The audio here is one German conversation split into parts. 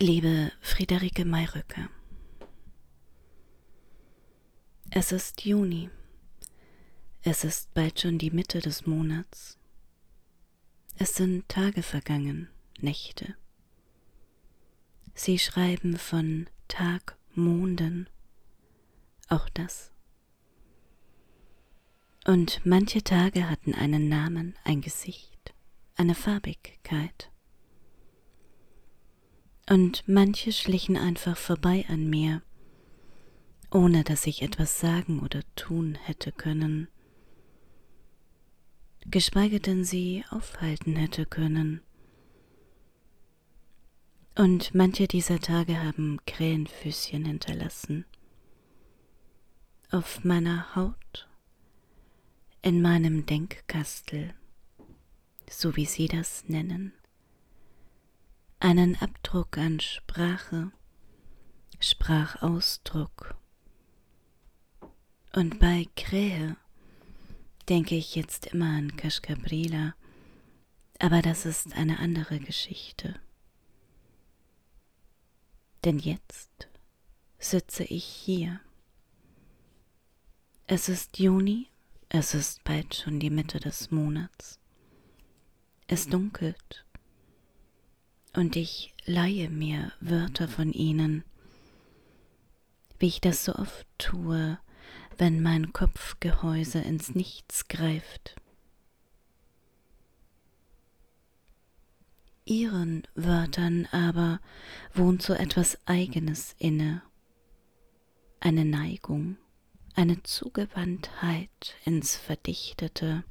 Liebe Friederike Mayrücke, es ist Juni. Es ist bald schon die Mitte des Monats. Es sind Tage vergangen, Nächte. Sie schreiben von Tagmonden, auch das. Und manche Tage hatten einen Namen, ein Gesicht, eine Farbigkeit und manche schlichen einfach vorbei an mir, ohne dass ich etwas sagen oder tun hätte können, geschweige denn sie aufhalten hätte können. Und manche dieser Tage haben Krähenfüßchen hinterlassen. Auf meiner Haut, in meinem Denkkastel, so wie sie das nennen einen Abdruck an Sprache, Sprachausdruck. Und bei Krähe denke ich jetzt immer an Kashkabrila, aber das ist eine andere Geschichte. Denn jetzt sitze ich hier. Es ist Juni, es ist bald schon die Mitte des Monats. Es dunkelt und ich leihe mir Wörter von ihnen, wie ich das so oft tue, wenn mein Kopfgehäuse ins Nichts greift. Ihren Wörtern aber wohnt so etwas Eigenes inne, eine Neigung, eine Zugewandtheit ins Verdichtete,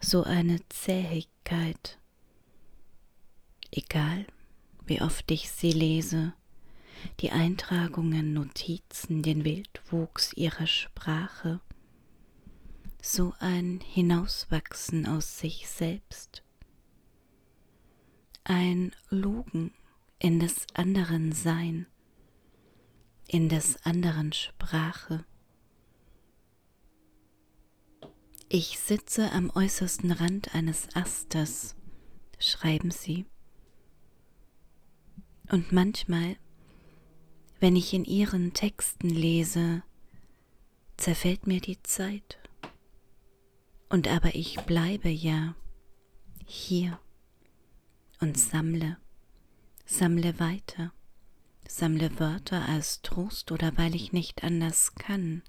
so eine Zähigkeit, egal wie oft ich sie lese, die Eintragungen, Notizen, den Wildwuchs ihrer Sprache, so ein Hinauswachsen aus sich selbst, ein Lugen in des anderen Sein, in des anderen Sprache. Ich sitze am äußersten Rand eines Astes, schreiben sie, und manchmal, wenn ich in ihren Texten lese, zerfällt mir die Zeit. Und aber ich bleibe ja hier und sammle, sammle weiter, sammle Wörter als Trost oder weil ich nicht anders kann.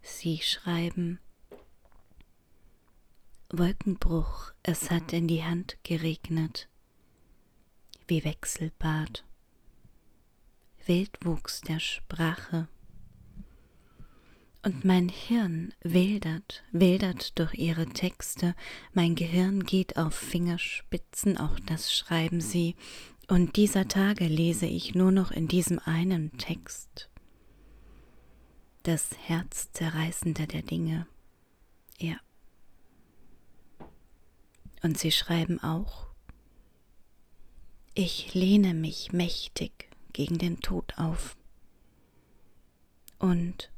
Sie schreiben, Wolkenbruch, es hat in die Hand geregnet wie Wechselbad, Wildwuchs der Sprache. Und mein Hirn wildert, wildert durch ihre Texte, mein Gehirn geht auf Fingerspitzen, auch das schreiben sie, und dieser Tage lese ich nur noch in diesem einen Text. Das Herzzerreißende der Dinge. Ja. Und sie schreiben auch, ich lehne mich mächtig gegen den Tod auf. Und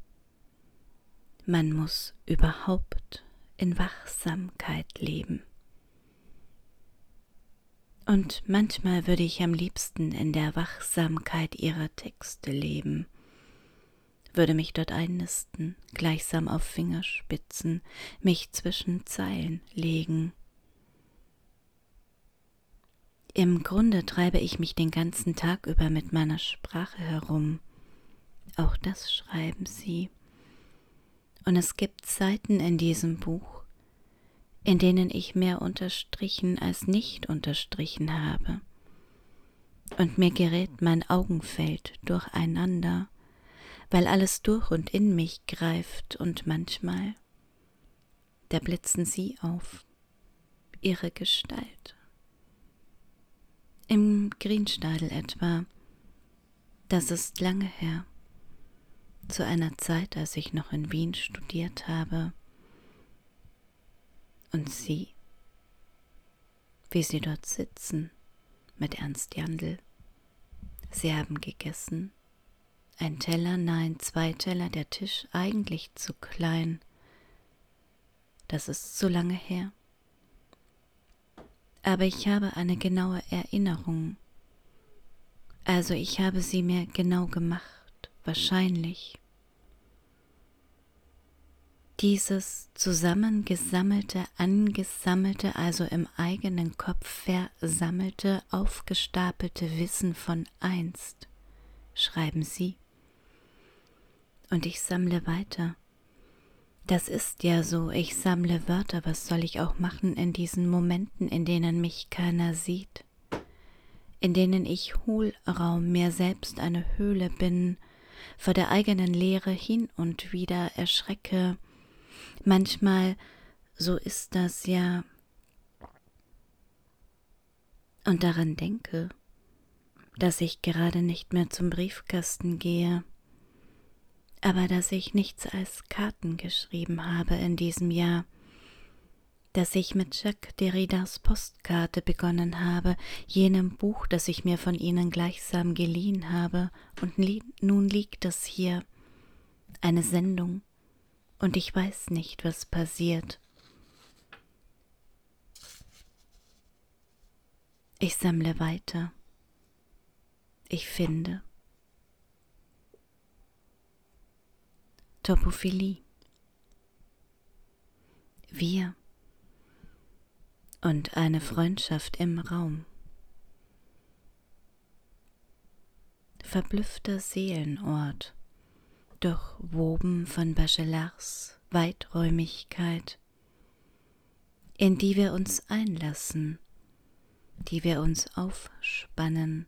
man muss überhaupt in Wachsamkeit leben. Und manchmal würde ich am liebsten in der Wachsamkeit ihrer Texte leben, würde mich dort einnisten, gleichsam auf Fingerspitzen, mich zwischen Zeilen legen im Grunde treibe ich mich den ganzen Tag über mit meiner Sprache herum. Auch das schreiben sie. Und es gibt Seiten in diesem Buch, in denen ich mehr unterstrichen als nicht unterstrichen habe. Und mir gerät mein Augenfeld durcheinander, weil alles durch und in mich greift und manchmal, da blitzen sie auf, ihre Gestalt im Greenstadel etwa. Das ist lange her. Zu einer Zeit, als ich noch in Wien studiert habe. Und Sie, wie Sie dort sitzen, mit Ernst Jandl. Sie haben gegessen. Ein Teller, nein, zwei Teller, der Tisch eigentlich zu klein. Das ist zu lange her. aber ich habe eine genaue Erinnerung. Also ich habe sie mir genau gemacht, wahrscheinlich. Dieses zusammengesammelte, angesammelte, also im eigenen Kopf versammelte, aufgestapelte Wissen von einst, schreiben Sie. Und ich sammle weiter. Das ist ja so, ich sammle Wörter, was soll ich auch machen in diesen Momenten, in denen mich keiner sieht, in denen ich Hohlraum, mir selbst eine Höhle bin, vor der eigenen Leere hin und wieder erschrecke, manchmal, so ist das ja, und daran denke, dass ich gerade nicht mehr zum Briefkasten gehe, aber dass ich nichts als Karten geschrieben habe in diesem Jahr, dass ich mit Jacques Derridas Postkarte begonnen habe, jenem Buch, das ich mir von Ihnen gleichsam geliehen habe, und li nun liegt es hier, eine Sendung, und ich weiß nicht, was passiert. Ich sammle weiter. Ich finde. Topophilie. Wir und eine Freundschaft im Raum. Verblüffter Seelenort, durchwoben von Bachelards Weiträumigkeit, in die wir uns einlassen, die wir uns aufspannen,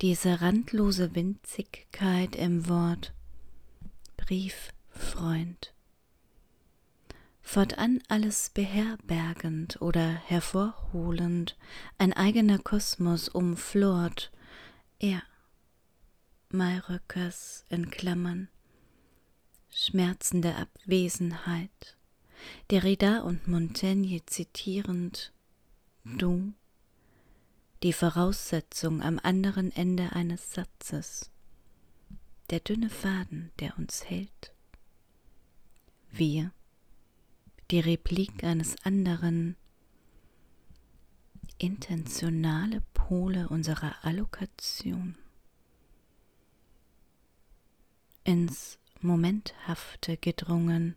diese randlose Winzigkeit im Wort, Brieffreund. Fortan alles beherbergend oder hervorholend, ein eigener Kosmos umflort, er, Mayröckers in Klammern, schmerzende Abwesenheit, Derrida und Montaigne zitierend, du, die Voraussetzung am anderen Ende eines Satzes, der dünne Faden, der uns hält. Wir, die Replik eines anderen, intentionale Pole unserer Allokation. Ins Momenthafte gedrungen,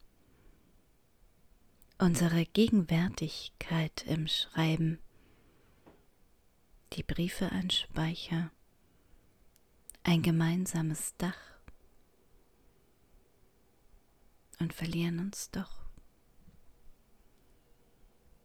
unsere Gegenwärtigkeit im Schreiben, die Briefe ein Speicher, ein gemeinsames Dach. Und verlieren uns doch.